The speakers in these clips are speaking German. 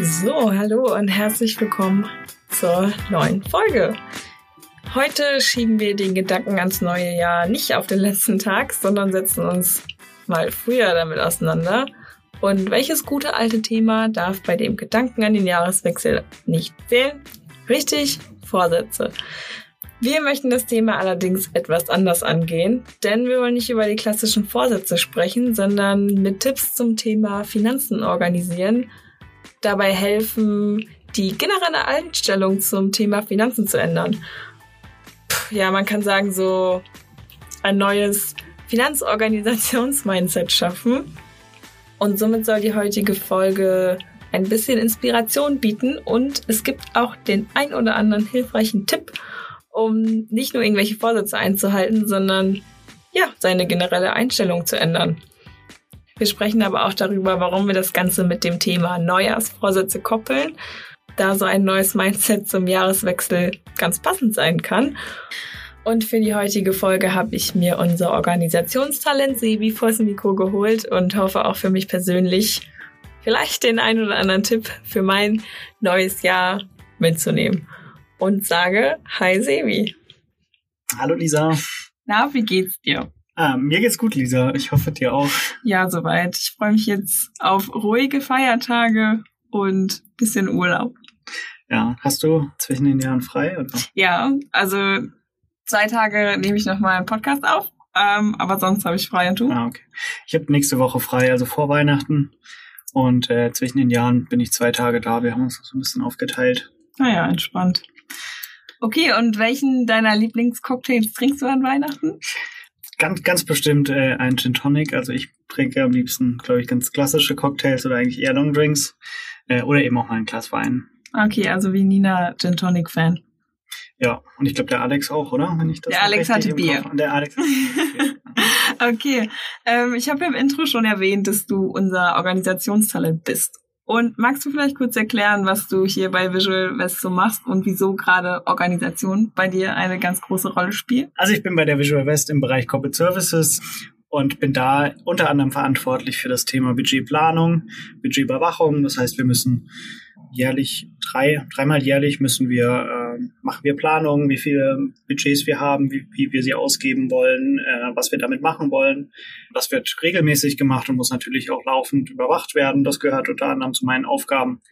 So, hallo und herzlich willkommen zur neuen Folge. Heute schieben wir den Gedanken ans neue Jahr nicht auf den letzten Tag, sondern setzen uns mal früher damit auseinander. Und welches gute alte Thema darf bei dem Gedanken an den Jahreswechsel nicht fehlen? Richtig, Vorsätze. Wir möchten das Thema allerdings etwas anders angehen, denn wir wollen nicht über die klassischen Vorsätze sprechen, sondern mit Tipps zum Thema Finanzen organisieren, dabei helfen, die generelle Einstellung zum Thema Finanzen zu ändern ja, man kann sagen, so ein neues Finanzorganisations-Mindset schaffen. Und somit soll die heutige Folge ein bisschen Inspiration bieten und es gibt auch den ein oder anderen hilfreichen Tipp, um nicht nur irgendwelche Vorsätze einzuhalten, sondern ja, seine generelle Einstellung zu ändern. Wir sprechen aber auch darüber, warum wir das Ganze mit dem Thema Neujahrsvorsätze koppeln da so ein neues Mindset zum Jahreswechsel ganz passend sein kann. Und für die heutige Folge habe ich mir unser Organisationstalent Sebi vors Mikro geholt und hoffe auch für mich persönlich vielleicht den einen oder anderen Tipp für mein neues Jahr mitzunehmen. Und sage Hi Sebi. Hallo Lisa. Na, wie geht's dir? Ah, mir geht's gut, Lisa. Ich hoffe dir auch. Ja, soweit. Ich freue mich jetzt auf ruhige Feiertage und bisschen Urlaub. Ja, hast du zwischen den Jahren frei? Oder? Ja, also zwei Tage nehme ich nochmal einen Podcast auf, ähm, aber sonst habe ich frei und du? Ah, okay. Ich habe nächste Woche frei, also vor Weihnachten. Und äh, zwischen den Jahren bin ich zwei Tage da. Wir haben uns so ein bisschen aufgeteilt. Naja, ah entspannt. Okay, und welchen deiner Lieblingscocktails trinkst du an Weihnachten? Ganz, ganz bestimmt äh, ein Gin Tonic. Also ich trinke am liebsten, glaube ich, ganz klassische Cocktails oder eigentlich eher Long Drinks. Äh, oder eben auch mal ein Glas Wein. Okay, also wie Nina Gin Tonic Fan. Ja, und ich glaube der Alex auch, oder? Wenn ich das der Alex hatte Bier. Der Alex hatte Bier. okay, ähm, ich habe im Intro schon erwähnt, dass du unser Organisationstalent bist. Und magst du vielleicht kurz erklären, was du hier bei Visual West so machst und wieso gerade Organisation bei dir eine ganz große Rolle spielt? Also ich bin bei der Visual West im Bereich Corporate Services und bin da unter anderem verantwortlich für das Thema Budgetplanung, Budgetüberwachung. Das heißt, wir müssen jährlich, drei, dreimal jährlich müssen wir, äh, machen wir Planungen, wie viele Budgets wir haben, wie, wie wir sie ausgeben wollen, äh, was wir damit machen wollen. Das wird regelmäßig gemacht und muss natürlich auch laufend überwacht werden. Das gehört unter anderem zu meinen Aufgaben.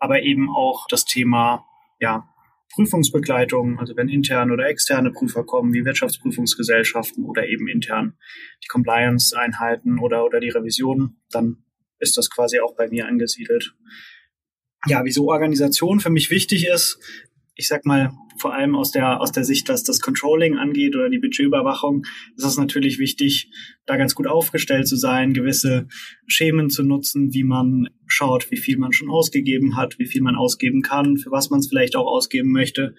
Aber eben auch das Thema, ja, Prüfungsbegleitung, also wenn interne oder externe Prüfer kommen, wie Wirtschaftsprüfungsgesellschaften oder eben intern die Compliance-Einheiten oder, oder die Revision, dann ist das quasi auch bei mir angesiedelt ja, wieso Organisation für mich wichtig ist. Ich sag mal, vor allem aus der, aus der Sicht, was das Controlling angeht oder die Budgetüberwachung, ist es natürlich wichtig, da ganz gut aufgestellt zu sein, gewisse Schemen zu nutzen, wie man schaut, wie viel man schon ausgegeben hat, wie viel man ausgeben kann, für was man es vielleicht auch ausgeben möchte.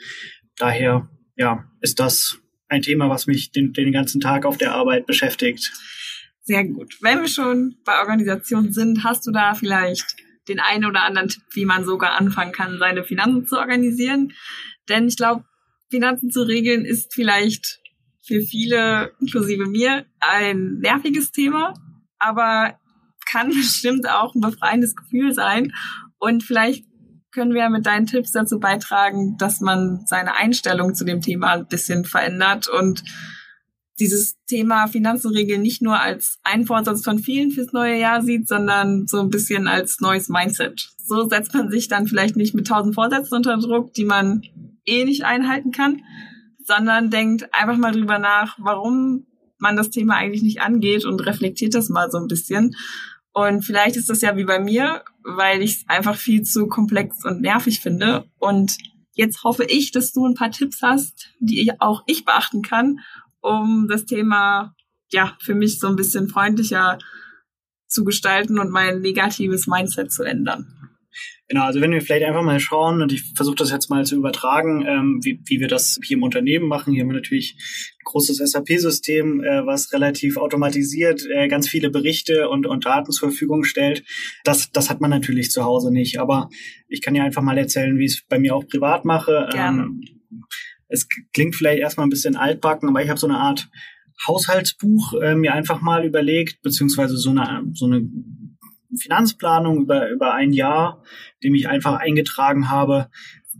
Daher, ja, ist das ein Thema, was mich den, den ganzen Tag auf der Arbeit beschäftigt. Sehr gut. Wenn wir schon bei Organisation sind, hast du da vielleicht den einen oder anderen Tipp, wie man sogar anfangen kann, seine Finanzen zu organisieren. Denn ich glaube, Finanzen zu regeln ist vielleicht für viele, inklusive mir, ein nerviges Thema, aber kann bestimmt auch ein befreiendes Gefühl sein. Und vielleicht können wir mit deinen Tipps dazu beitragen, dass man seine Einstellung zu dem Thema ein bisschen verändert und dieses Thema Finanzenregeln nicht nur als ein Vorsatz von vielen fürs neue Jahr sieht, sondern so ein bisschen als neues Mindset. So setzt man sich dann vielleicht nicht mit tausend Vorsätzen unter Druck, die man eh nicht einhalten kann, sondern denkt einfach mal drüber nach, warum man das Thema eigentlich nicht angeht und reflektiert das mal so ein bisschen. Und vielleicht ist das ja wie bei mir, weil ich es einfach viel zu komplex und nervig finde. Und jetzt hoffe ich, dass du ein paar Tipps hast, die auch ich beachten kann, um das Thema ja für mich so ein bisschen freundlicher zu gestalten und mein negatives Mindset zu ändern. Genau, also wenn wir vielleicht einfach mal schauen, und ich versuche das jetzt mal zu übertragen, ähm, wie, wie wir das hier im Unternehmen machen. Hier haben wir natürlich ein großes SAP-System, äh, was relativ automatisiert äh, ganz viele Berichte und, und Daten zur Verfügung stellt. Das, das hat man natürlich zu Hause nicht. Aber ich kann ja einfach mal erzählen, wie ich es bei mir auch privat mache. Gerne. Ähm, es klingt vielleicht erstmal ein bisschen altbacken, aber ich habe so eine Art Haushaltsbuch äh, mir einfach mal überlegt, beziehungsweise so eine, so eine Finanzplanung über, über ein Jahr, dem ich einfach eingetragen habe,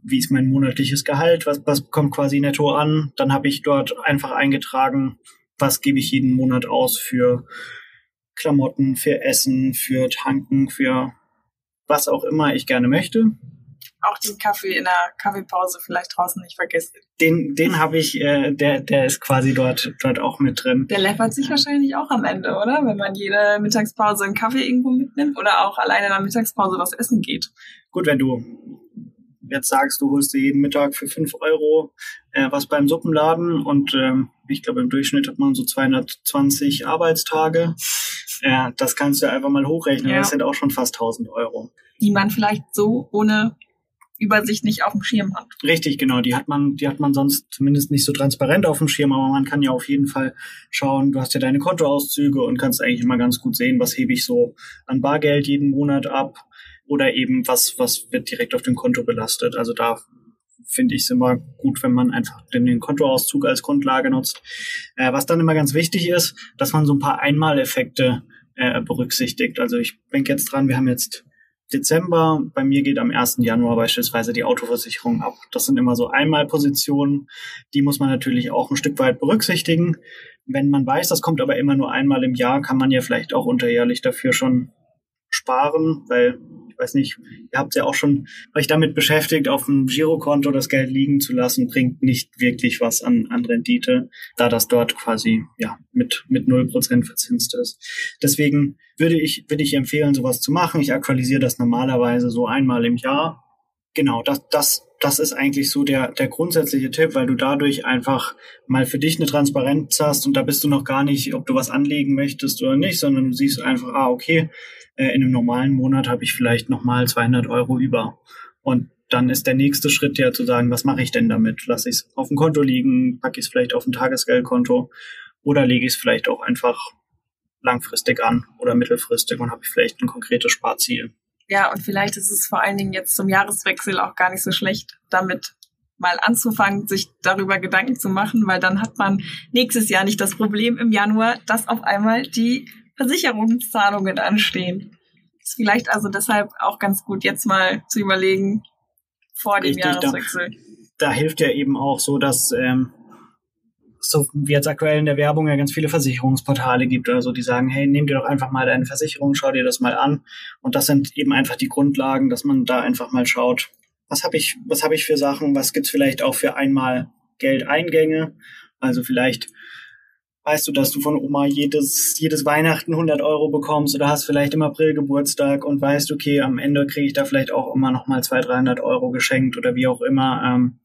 wie ist mein monatliches Gehalt, was, was kommt quasi netto an. Dann habe ich dort einfach eingetragen, was gebe ich jeden Monat aus für Klamotten, für Essen, für Tanken, für was auch immer ich gerne möchte auch den Kaffee in der Kaffeepause vielleicht draußen nicht vergessen. Den, den habe ich, äh, der, der ist quasi dort, dort auch mit drin. Der läppert sich wahrscheinlich auch am Ende, oder? Wenn man jede Mittagspause einen Kaffee irgendwo mitnimmt oder auch alleine in der Mittagspause was essen geht. Gut, wenn du jetzt sagst, du holst dir jeden Mittag für fünf Euro äh, was beim Suppenladen und ähm, ich glaube im Durchschnitt hat man so 220 Arbeitstage. Äh, das kannst du einfach mal hochrechnen. Ja. Das sind auch schon fast 1000 Euro. Die man vielleicht so ohne Übersicht nicht auf dem Schirm hat. Richtig, genau. Die hat man, die hat man sonst zumindest nicht so transparent auf dem Schirm, aber man kann ja auf jeden Fall schauen, du hast ja deine Kontoauszüge und kannst eigentlich immer ganz gut sehen, was hebe ich so an Bargeld jeden Monat ab oder eben was, was wird direkt auf dem Konto belastet. Also da finde ich es immer gut, wenn man einfach den, Kontoauszug als Grundlage nutzt. Äh, was dann immer ganz wichtig ist, dass man so ein paar Einmaleffekte äh, berücksichtigt. Also ich denke jetzt dran, wir haben jetzt Dezember. Bei mir geht am 1. Januar beispielsweise die Autoversicherung ab. Das sind immer so Einmalpositionen. Die muss man natürlich auch ein Stück weit berücksichtigen. Wenn man weiß, das kommt aber immer nur einmal im Jahr, kann man ja vielleicht auch unterjährlich dafür schon sparen, weil weiß nicht, ihr habt ja auch schon euch damit beschäftigt, auf dem Girokonto das Geld liegen zu lassen, bringt nicht wirklich was an, an Rendite, da das dort quasi ja mit mit null Prozent verzinst ist. Deswegen würde ich würde ich empfehlen, sowas zu machen. Ich aktualisiere das normalerweise so einmal im Jahr. Genau, das das das ist eigentlich so der, der grundsätzliche Tipp, weil du dadurch einfach mal für dich eine Transparenz hast und da bist du noch gar nicht, ob du was anlegen möchtest oder nicht, sondern du siehst einfach, ah, okay, äh, in einem normalen Monat habe ich vielleicht nochmal 200 Euro über. Und dann ist der nächste Schritt ja zu sagen, was mache ich denn damit? Lasse ich es auf dem Konto liegen, packe ich es vielleicht auf ein Tagesgeldkonto oder lege ich es vielleicht auch einfach langfristig an oder mittelfristig und habe ich vielleicht ein konkretes Sparziel. Ja, und vielleicht ist es vor allen Dingen jetzt zum Jahreswechsel auch gar nicht so schlecht, damit mal anzufangen, sich darüber Gedanken zu machen, weil dann hat man nächstes Jahr nicht das Problem im Januar, dass auf einmal die Versicherungszahlungen anstehen. Ist vielleicht also deshalb auch ganz gut, jetzt mal zu überlegen vor dem Richtig, Jahreswechsel. Da, da, hilft ja eben auch so, dass ähm, so wie jetzt aktuell in der Werbung ja ganz viele Versicherungsportale gibt oder so, die sagen, hey, nimm dir doch einfach mal deine Versicherung, schau dir das mal an. Und das sind eben einfach die Grundlagen, dass man da einfach mal schaut, was habe ich, was habe ich für Sachen, was gibt's vielleicht auch für einmal Geldeingänge. Also vielleicht weißt du, dass du von Oma jedes, jedes Weihnachten 100 Euro bekommst oder hast vielleicht im April Geburtstag und weißt, okay, am Ende kriege ich da vielleicht auch immer noch mal 200, 300 Euro geschenkt oder wie auch immer. Ähm,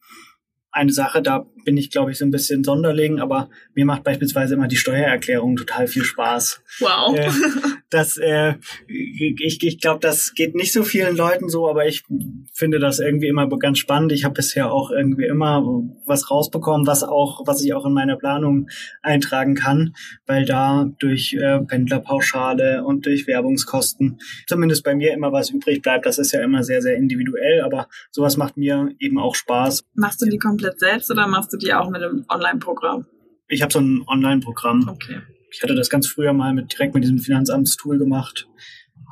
eine Sache, da bin ich, glaube ich, so ein bisschen Sonderling, aber mir macht beispielsweise immer die Steuererklärung total viel Spaß. Wow. Äh, das, äh, ich, ich glaube, das geht nicht so vielen Leuten so, aber ich finde das irgendwie immer ganz spannend. Ich habe bisher auch irgendwie immer was rausbekommen, was auch, was ich auch in meiner Planung eintragen kann, weil da durch äh, Pendlerpauschale und durch Werbungskosten zumindest bei mir immer was übrig bleibt. Das ist ja immer sehr, sehr individuell, aber sowas macht mir eben auch Spaß. Machst du die komplett komplett selbst oder machst du die auch mit einem Online-Programm? Ich habe so ein Online-Programm. Okay. Ich hatte das ganz früher mal mit direkt mit diesem Finanzamtstool gemacht,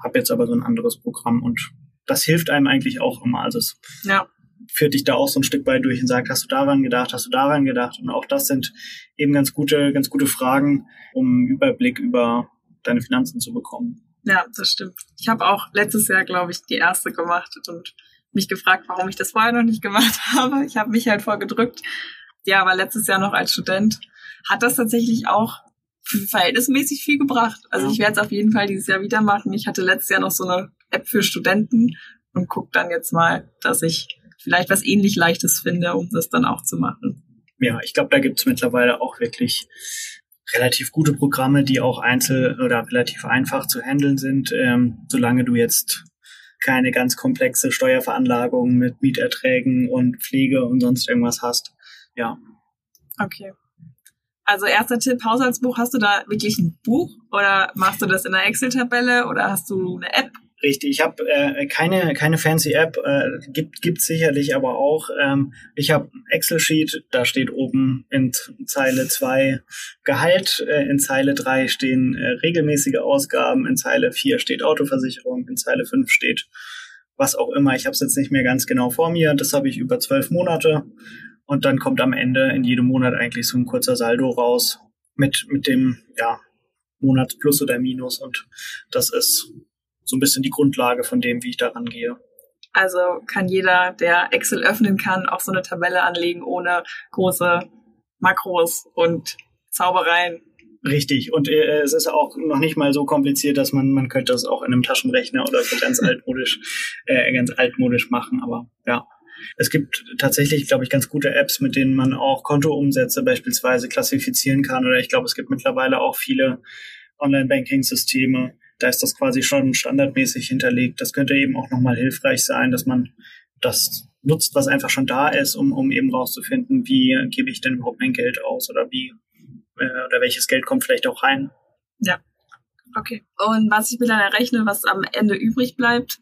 habe jetzt aber so ein anderes Programm und das hilft einem eigentlich auch immer. Also es ja. führt dich da auch so ein Stück weit durch und sagt, hast du daran gedacht, hast du daran gedacht? Und auch das sind eben ganz gute, ganz gute Fragen, um einen Überblick über deine Finanzen zu bekommen. Ja, das stimmt. Ich habe auch letztes Jahr, glaube ich, die erste gemacht und mich gefragt, warum ich das vorher noch nicht gemacht habe. Ich habe mich halt vorgedrückt. Ja, aber letztes Jahr noch als Student hat das tatsächlich auch verhältnismäßig viel gebracht. Also ich werde es auf jeden Fall dieses Jahr wieder machen. Ich hatte letztes Jahr noch so eine App für Studenten und guck dann jetzt mal, dass ich vielleicht was ähnlich Leichtes finde, um das dann auch zu machen. Ja, ich glaube, da gibt es mittlerweile auch wirklich relativ gute Programme, die auch einzel- oder relativ einfach zu handeln sind, ähm, solange du jetzt keine ganz komplexe Steuerveranlagung mit Mieterträgen und Pflege und sonst irgendwas hast. Ja. Okay. Also erster Tipp, Haushaltsbuch, hast du da wirklich ein Buch oder machst du das in einer Excel-Tabelle oder hast du eine App? Richtig, ich habe äh, keine keine fancy App, äh, gibt gibt sicherlich aber auch. Ähm, ich habe Excel-Sheet, da steht oben in Zeile 2 Gehalt, äh, in Zeile 3 stehen äh, regelmäßige Ausgaben, in Zeile 4 steht Autoversicherung, in Zeile 5 steht was auch immer. Ich habe es jetzt nicht mehr ganz genau vor mir. Das habe ich über zwölf Monate und dann kommt am Ende in jedem Monat eigentlich so ein kurzer Saldo raus mit mit dem ja Monatsplus oder Minus und das ist so ein bisschen die Grundlage von dem, wie ich daran gehe. Also kann jeder, der Excel öffnen kann, auch so eine Tabelle anlegen ohne große Makros und Zaubereien. Richtig. Und äh, es ist auch noch nicht mal so kompliziert, dass man, man könnte das auch in einem Taschenrechner oder so ganz altmodisch, äh, ganz altmodisch machen. Aber ja. Es gibt tatsächlich, glaube ich, ganz gute Apps, mit denen man auch Kontoumsätze beispielsweise klassifizieren kann. Oder ich glaube, es gibt mittlerweile auch viele Online-Banking-Systeme, da ist das quasi schon standardmäßig hinterlegt. Das könnte eben auch nochmal hilfreich sein, dass man das nutzt, was einfach schon da ist, um, um eben rauszufinden, wie gebe ich denn überhaupt mein Geld aus oder wie äh, oder welches Geld kommt vielleicht auch rein. Ja. Okay. Und was ich mir dann errechne, was am Ende übrig bleibt,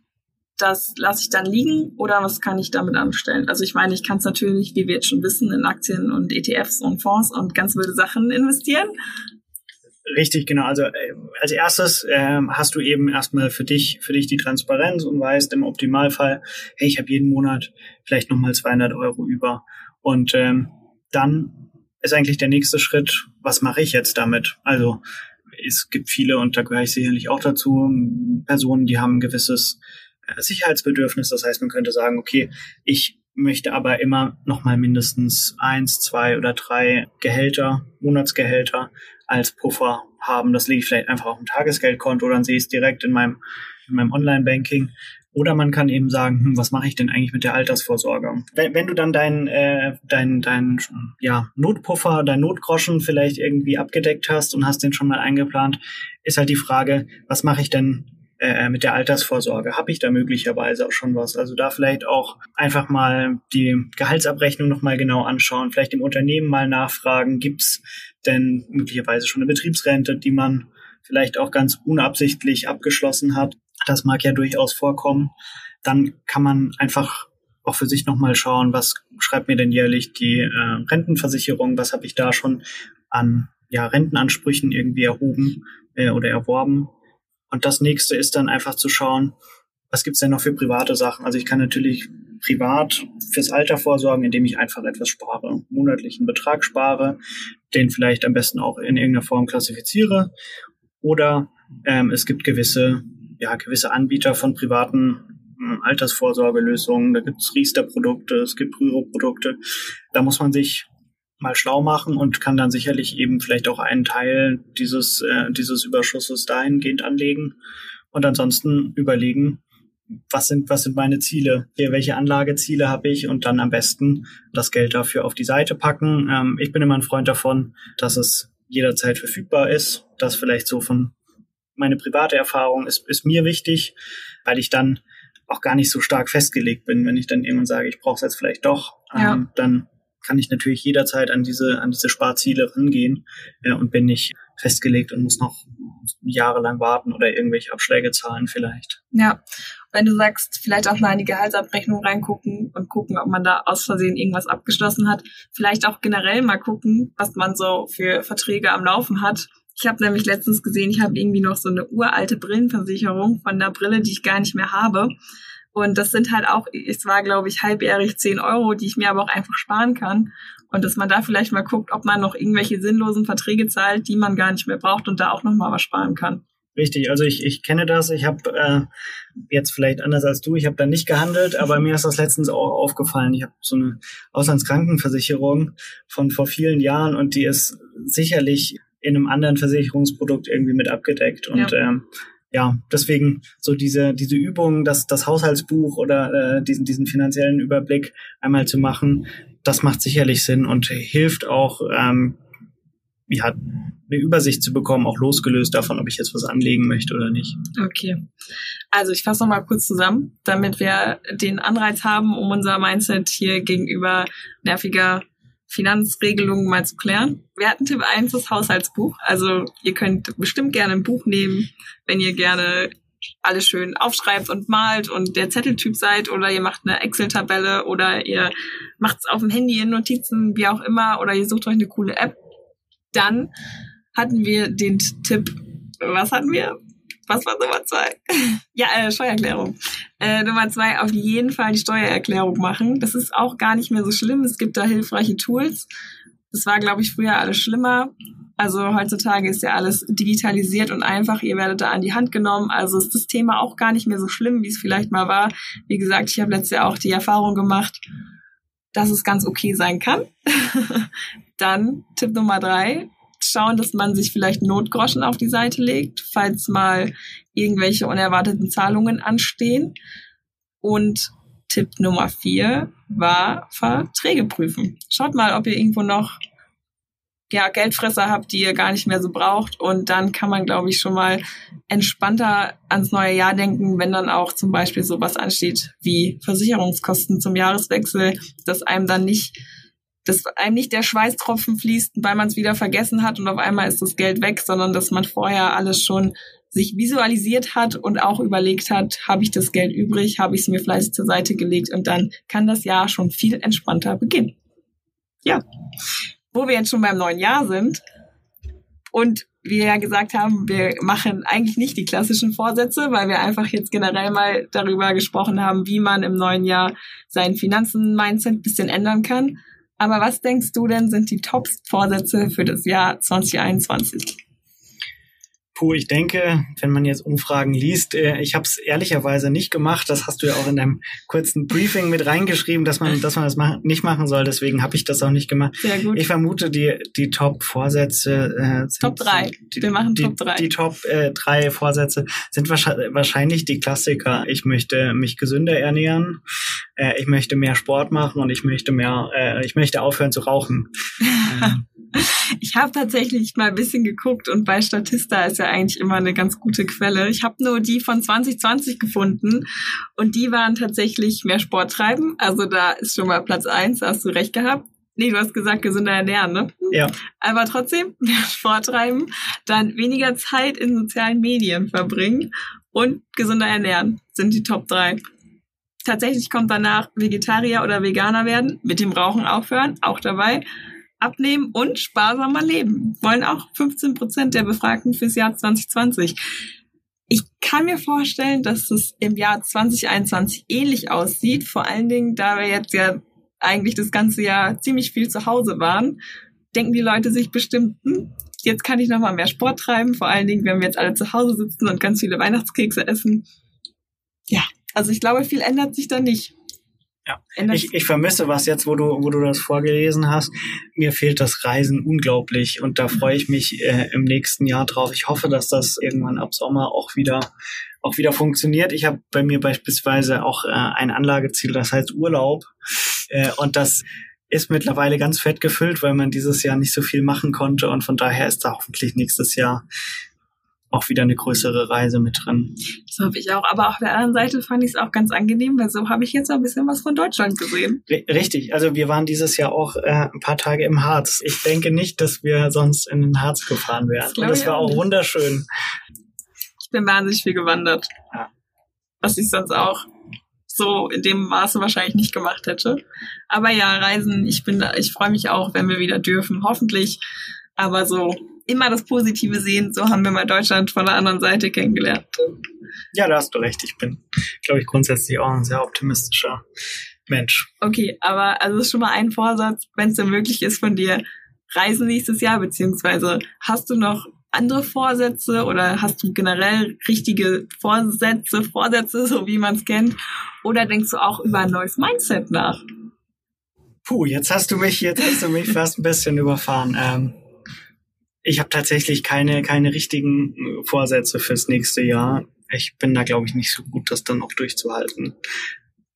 das lasse ich dann liegen oder was kann ich damit anstellen? Also ich meine, ich kann es natürlich, wie wir jetzt schon wissen, in Aktien und ETFs und Fonds und ganz wilde Sachen investieren. Richtig, genau. Also äh, als erstes äh, hast du eben erstmal für dich für dich die Transparenz und weißt im Optimalfall, hey, ich habe jeden Monat vielleicht nochmal 200 Euro über. Und ähm, dann ist eigentlich der nächste Schritt, was mache ich jetzt damit? Also es gibt viele, und da gehöre ich sicherlich auch dazu, Personen, die haben ein gewisses Sicherheitsbedürfnis. Das heißt, man könnte sagen, okay, ich möchte aber immer noch mal mindestens eins, zwei oder drei Gehälter, Monatsgehälter als Puffer haben. Das lege ich vielleicht einfach auf ein Tagesgeldkonto, dann sehe ich es direkt in meinem, in meinem Online-Banking. Oder man kann eben sagen, hm, was mache ich denn eigentlich mit der Altersvorsorge? Wenn, wenn du dann dein, äh, dein, dein ja, Notpuffer, dein Notgroschen vielleicht irgendwie abgedeckt hast und hast den schon mal eingeplant, ist halt die Frage, was mache ich denn äh, mit der Altersvorsorge? Habe ich da möglicherweise auch schon was? Also da vielleicht auch einfach mal die Gehaltsabrechnung nochmal genau anschauen, vielleicht im Unternehmen mal nachfragen, gibt's denn möglicherweise schon eine Betriebsrente, die man vielleicht auch ganz unabsichtlich abgeschlossen hat. Das mag ja durchaus vorkommen. Dann kann man einfach auch für sich nochmal schauen, was schreibt mir denn jährlich die äh, Rentenversicherung, was habe ich da schon an ja, Rentenansprüchen irgendwie erhoben äh, oder erworben. Und das nächste ist dann einfach zu schauen, was gibt's denn noch für private Sachen? Also ich kann natürlich privat fürs Alter vorsorgen, indem ich einfach etwas spare, monatlichen Betrag spare, den vielleicht am besten auch in irgendeiner Form klassifiziere. Oder ähm, es gibt gewisse, ja, gewisse Anbieter von privaten äh, Altersvorsorgelösungen. Da gibt's Riester-Produkte, es gibt Rüro-Produkte. Da muss man sich mal schlau machen und kann dann sicherlich eben vielleicht auch einen Teil dieses, äh, dieses Überschusses dahingehend anlegen und ansonsten überlegen, was sind, was sind meine Ziele? Hier, welche Anlageziele habe ich? Und dann am besten das Geld dafür auf die Seite packen. Ähm, ich bin immer ein Freund davon, dass es jederzeit verfügbar ist. Das vielleicht so von meine private Erfahrung ist, ist mir wichtig, weil ich dann auch gar nicht so stark festgelegt bin. Wenn ich dann irgendwann sage, ich brauche es jetzt vielleicht doch, ja. ähm, dann kann ich natürlich jederzeit an diese, an diese Sparziele rangehen äh, und bin nicht festgelegt und muss noch jahrelang warten oder irgendwelche Abschläge zahlen vielleicht. Ja, wenn du sagst, vielleicht auch mal in die Gehaltsabrechnung reingucken und gucken, ob man da aus Versehen irgendwas abgeschlossen hat. Vielleicht auch generell mal gucken, was man so für Verträge am Laufen hat. Ich habe nämlich letztens gesehen, ich habe irgendwie noch so eine uralte Brillenversicherung von einer Brille, die ich gar nicht mehr habe. Und das sind halt auch, es war glaube ich halbjährig 10 Euro, die ich mir aber auch einfach sparen kann. Und dass man da vielleicht mal guckt, ob man noch irgendwelche sinnlosen Verträge zahlt, die man gar nicht mehr braucht und da auch nochmal was sparen kann. Richtig, also ich, ich kenne das. Ich habe äh, jetzt vielleicht anders als du, ich habe da nicht gehandelt, aber mir ist das letztens auch aufgefallen. Ich habe so eine Auslandskrankenversicherung von vor vielen Jahren und die ist sicherlich in einem anderen Versicherungsprodukt irgendwie mit abgedeckt. Und ja. ähm, ja, deswegen so diese, diese Übung, das, das Haushaltsbuch oder äh, diesen, diesen finanziellen Überblick einmal zu machen, das macht sicherlich Sinn und hilft auch, ähm, ja, eine Übersicht zu bekommen, auch losgelöst davon, ob ich jetzt was anlegen möchte oder nicht. Okay. Also ich fasse noch mal kurz zusammen, damit wir den Anreiz haben, um unser Mindset hier gegenüber nerviger Finanzregelungen mal zu klären. Wir hatten Tipp 1 das Haushaltsbuch. Also ihr könnt bestimmt gerne ein Buch nehmen, wenn ihr gerne alles schön aufschreibt und malt und der Zetteltyp seid oder ihr macht eine Excel-Tabelle oder ihr macht es auf dem Handy in Notizen, wie auch immer, oder ihr sucht euch eine coole App, dann hatten wir den Tipp, was hatten wir? Was war Nummer zwei? ja, äh, Steuererklärung. Äh, Nummer zwei, auf jeden Fall die Steuererklärung machen. Das ist auch gar nicht mehr so schlimm. Es gibt da hilfreiche Tools. Das war, glaube ich, früher alles schlimmer. Also heutzutage ist ja alles digitalisiert und einfach. Ihr werdet da an die Hand genommen. Also ist das Thema auch gar nicht mehr so schlimm, wie es vielleicht mal war. Wie gesagt, ich habe letztes Jahr auch die Erfahrung gemacht, dass es ganz okay sein kann. Dann Tipp Nummer drei, schauen, dass man sich vielleicht Notgroschen auf die Seite legt, falls mal irgendwelche unerwarteten Zahlungen anstehen. Und Tipp Nummer vier war Verträge prüfen. Schaut mal, ob ihr irgendwo noch ja, Geldfresser habt, die ihr gar nicht mehr so braucht. Und dann kann man, glaube ich, schon mal entspannter ans neue Jahr denken, wenn dann auch zum Beispiel sowas ansteht wie Versicherungskosten zum Jahreswechsel, dass einem dann nicht dass einem nicht der Schweißtropfen fließt, weil man es wieder vergessen hat und auf einmal ist das Geld weg, sondern dass man vorher alles schon sich visualisiert hat und auch überlegt hat, habe ich das Geld übrig, habe ich es mir fleißig zur Seite gelegt und dann kann das Jahr schon viel entspannter beginnen. Ja, wo wir jetzt schon beim neuen Jahr sind und wir ja gesagt haben, wir machen eigentlich nicht die klassischen Vorsätze, weil wir einfach jetzt generell mal darüber gesprochen haben, wie man im neuen Jahr seinen Finanzen-Mindset bisschen ändern kann aber was denkst du denn sind die Top-Vorsätze für das Jahr 2021? Puh, ich denke, wenn man jetzt Umfragen liest, äh, ich habe es ehrlicherweise nicht gemacht. Das hast du ja auch in deinem kurzen Briefing mit reingeschrieben, dass man, dass man das nicht machen soll. Deswegen habe ich das auch nicht gemacht. Sehr gut. Ich vermute, die, die Top-Vorsätze äh, sind, Top 3. Wir machen die, Top 3. Die Top äh, 3 Vorsätze sind wahrscheinlich die Klassiker. Ich möchte mich gesünder ernähren, äh, ich möchte mehr Sport machen und ich möchte mehr, äh, ich möchte aufhören zu rauchen. Ich habe tatsächlich mal ein bisschen geguckt und bei Statista ist ja eigentlich immer eine ganz gute Quelle. Ich habe nur die von 2020 gefunden und die waren tatsächlich mehr Sport treiben. Also da ist schon mal Platz eins, da hast du recht gehabt. Nee, du hast gesagt, gesünder ernähren, ne? Ja. Aber trotzdem, mehr Sport treiben, dann weniger Zeit in sozialen Medien verbringen und gesünder ernähren sind die Top drei. Tatsächlich kommt danach Vegetarier oder Veganer werden, mit dem Rauchen aufhören, auch dabei abnehmen und sparsamer leben. Wollen auch 15 Prozent der Befragten fürs Jahr 2020. Ich kann mir vorstellen, dass es im Jahr 2021 ähnlich aussieht. Vor allen Dingen, da wir jetzt ja eigentlich das ganze Jahr ziemlich viel zu Hause waren, denken die Leute sich bestimmt, hm, jetzt kann ich noch mal mehr Sport treiben. Vor allen Dingen, wenn wir jetzt alle zu Hause sitzen und ganz viele Weihnachtskekse essen. Ja, also ich glaube, viel ändert sich da nicht. Ja. Ich, ich vermisse was jetzt, wo du, wo du das vorgelesen hast. Mir fehlt das Reisen unglaublich und da freue ich mich äh, im nächsten Jahr drauf. Ich hoffe, dass das irgendwann ab Sommer auch wieder auch wieder funktioniert. Ich habe bei mir beispielsweise auch äh, ein Anlageziel, das heißt Urlaub äh, und das ist mittlerweile ganz fett gefüllt, weil man dieses Jahr nicht so viel machen konnte und von daher ist da hoffentlich nächstes Jahr auch wieder eine größere Reise mit drin. Das hoffe ich auch. Aber auf der anderen Seite fand ich es auch ganz angenehm, weil so habe ich jetzt auch ein bisschen was von Deutschland gesehen. Richtig. Also wir waren dieses Jahr auch äh, ein paar Tage im Harz. Ich denke nicht, dass wir sonst in den Harz gefahren wären. Das Und das war auch nicht. wunderschön. Ich bin wahnsinnig viel gewandert. Ja. Was ich sonst auch so in dem Maße wahrscheinlich nicht gemacht hätte. Aber ja, Reisen, ich bin, ich freue mich auch, wenn wir wieder dürfen. Hoffentlich. Aber so immer das Positive sehen. So haben wir mal Deutschland von der anderen Seite kennengelernt. Ja, da hast du recht. Ich bin, glaube ich, grundsätzlich auch ein sehr optimistischer Mensch. Okay, aber also ist schon mal ein Vorsatz, wenn es denn möglich ist von dir, reisen nächstes Jahr, beziehungsweise hast du noch andere Vorsätze oder hast du generell richtige Vorsätze, Vorsätze, so wie man es kennt? Oder denkst du auch über ein neues Mindset nach? Puh, jetzt hast du mich, jetzt hast du mich fast ein bisschen überfahren. Ähm, ich habe tatsächlich keine, keine richtigen äh, Vorsätze fürs nächste Jahr. Ich bin da, glaube ich, nicht so gut, das dann auch durchzuhalten.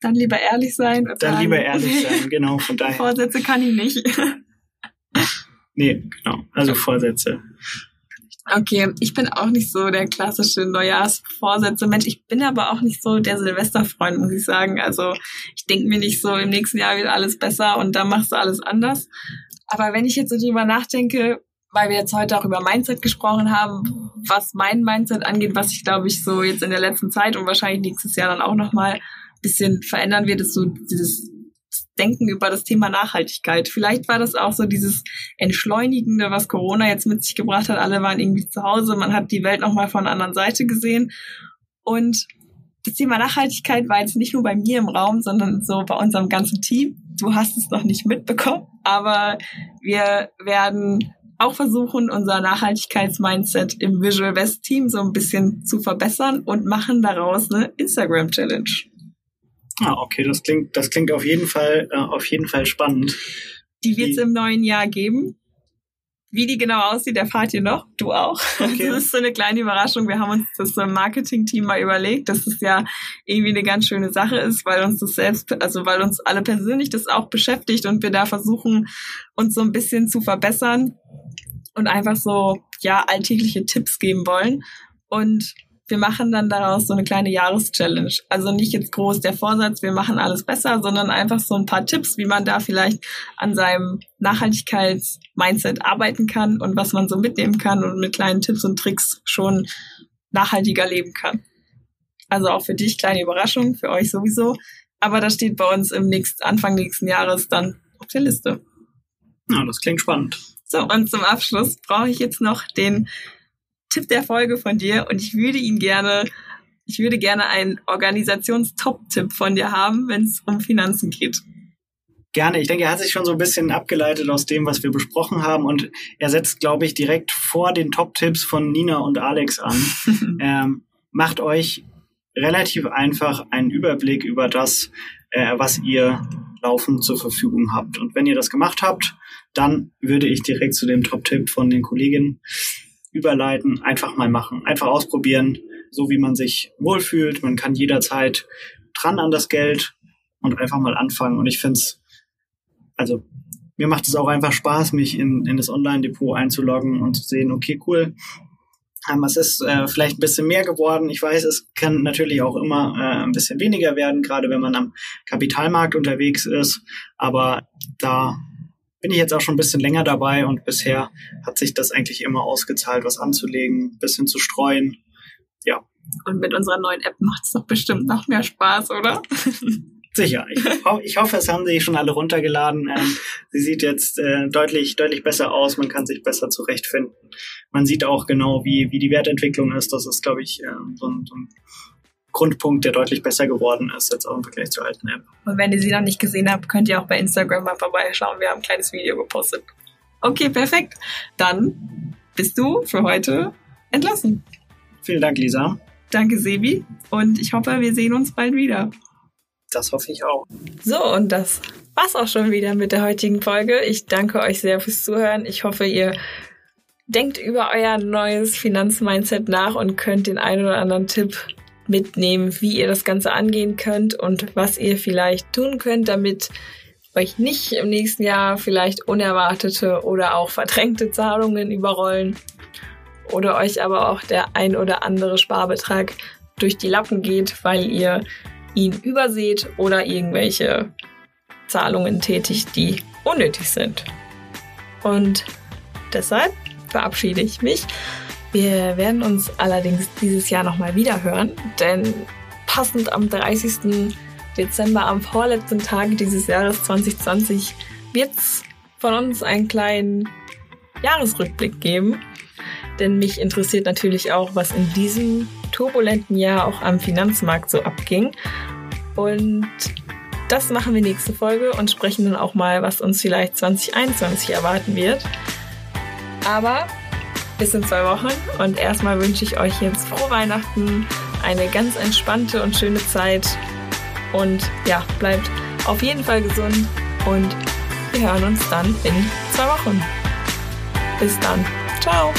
Dann lieber ehrlich sein. Dann sagen, lieber ehrlich sein, genau, von daher. Vorsätze kann ich nicht. nee, genau, also Vorsätze. Okay, ich bin auch nicht so der klassische Neujahrsvorsätze Mensch. Ich bin aber auch nicht so der Silvesterfreund, muss ich sagen. Also ich denke mir nicht so, im nächsten Jahr wird alles besser und dann machst du alles anders. Aber wenn ich jetzt so drüber nachdenke, weil wir jetzt heute auch über Mindset gesprochen haben, was mein Mindset angeht, was ich glaube ich so jetzt in der letzten Zeit und wahrscheinlich nächstes Jahr dann auch nochmal ein bisschen verändern wird, ist so dieses Denken über das Thema Nachhaltigkeit. Vielleicht war das auch so dieses Entschleunigende, was Corona jetzt mit sich gebracht hat. Alle waren irgendwie zu Hause, man hat die Welt nochmal von der anderen Seite gesehen. Und das Thema Nachhaltigkeit war jetzt nicht nur bei mir im Raum, sondern so bei unserem ganzen Team. Du hast es noch nicht mitbekommen, aber wir werden auch versuchen, unser Nachhaltigkeitsmindset im Visual West Team so ein bisschen zu verbessern und machen daraus eine Instagram Challenge. Ah, okay, das klingt, das klingt auf jeden Fall, äh, auf jeden Fall spannend. Die wird es im neuen Jahr geben. Wie die genau aussieht, erfahrt ihr noch. Du auch. Okay. Das ist so eine kleine Überraschung. Wir haben uns das so im Marketing-Team mal überlegt, dass es ja irgendwie eine ganz schöne Sache ist, weil uns das selbst, also weil uns alle persönlich das auch beschäftigt und wir da versuchen, uns so ein bisschen zu verbessern und einfach so, ja, alltägliche Tipps geben wollen. Und wir machen dann daraus so eine kleine Jahreschallenge. Also nicht jetzt groß der Vorsatz, wir machen alles besser, sondern einfach so ein paar Tipps, wie man da vielleicht an seinem Nachhaltigkeits-Mindset arbeiten kann und was man so mitnehmen kann und mit kleinen Tipps und Tricks schon nachhaltiger leben kann. Also auch für dich kleine Überraschung, für euch sowieso. Aber das steht bei uns im nächsten, Anfang nächsten Jahres dann auf der Liste. Ja, das klingt spannend. So, und zum Abschluss brauche ich jetzt noch den Tipp der Folge von dir und ich würde ihn gerne, ich würde gerne einen Organisationstop-Tipp von dir haben, wenn es um Finanzen geht. Gerne. Ich denke, er hat sich schon so ein bisschen abgeleitet aus dem, was wir besprochen haben und er setzt, glaube ich, direkt vor den Top-Tipps von Nina und Alex an. ähm, macht euch relativ einfach einen Überblick über das, äh, was ihr laufend zur Verfügung habt. Und wenn ihr das gemacht habt, dann würde ich direkt zu dem Top-Tipp von den Kolleginnen überleiten, einfach mal machen, einfach ausprobieren, so wie man sich wohlfühlt. Man kann jederzeit dran an das Geld und einfach mal anfangen. Und ich finde es, also mir macht es auch einfach Spaß, mich in, in das Online-Depot einzuloggen und zu sehen, okay, cool. Ähm, es ist äh, vielleicht ein bisschen mehr geworden. Ich weiß, es kann natürlich auch immer äh, ein bisschen weniger werden, gerade wenn man am Kapitalmarkt unterwegs ist. Aber da bin ich jetzt auch schon ein bisschen länger dabei und bisher hat sich das eigentlich immer ausgezahlt, was anzulegen, ein bisschen zu streuen. Ja. Und mit unserer neuen App macht es doch bestimmt noch mehr Spaß, oder? Sicher. Ich, ho ich hoffe, es haben sie schon alle runtergeladen. Ähm, sie sieht jetzt äh, deutlich, deutlich besser aus. Man kann sich besser zurechtfinden. Man sieht auch genau, wie, wie die Wertentwicklung ist. Das ist, glaube ich, äh, so, ein, so ein Grundpunkt, der deutlich besser geworden ist, jetzt auch im Vergleich zur alten App. Und wenn ihr sie noch nicht gesehen habt, könnt ihr auch bei Instagram mal vorbeischauen. Wir haben ein kleines Video gepostet. Okay, perfekt. Dann bist du für heute entlassen. Vielen Dank, Lisa. Danke, Sebi. Und ich hoffe, wir sehen uns bald wieder. Das hoffe ich auch. So, und das war's auch schon wieder mit der heutigen Folge. Ich danke euch sehr fürs Zuhören. Ich hoffe, ihr denkt über euer neues Finanzmindset nach und könnt den einen oder anderen Tipp mitnehmen, wie ihr das Ganze angehen könnt und was ihr vielleicht tun könnt, damit euch nicht im nächsten Jahr vielleicht unerwartete oder auch verdrängte Zahlungen überrollen oder euch aber auch der ein oder andere Sparbetrag durch die Lappen geht, weil ihr ihn überseht oder irgendwelche Zahlungen tätigt, die unnötig sind. Und deshalb verabschiede ich mich wir werden uns allerdings dieses Jahr nochmal wieder hören, denn passend am 30. Dezember, am vorletzten Tag dieses Jahres 2020, wird es von uns einen kleinen Jahresrückblick geben. Denn mich interessiert natürlich auch, was in diesem turbulenten Jahr auch am Finanzmarkt so abging. Und das machen wir nächste Folge und sprechen dann auch mal, was uns vielleicht 2021 erwarten wird. Aber bis in zwei Wochen. Und erstmal wünsche ich euch jetzt frohe Weihnachten, eine ganz entspannte und schöne Zeit. Und ja, bleibt auf jeden Fall gesund und wir hören uns dann in zwei Wochen. Bis dann. Ciao.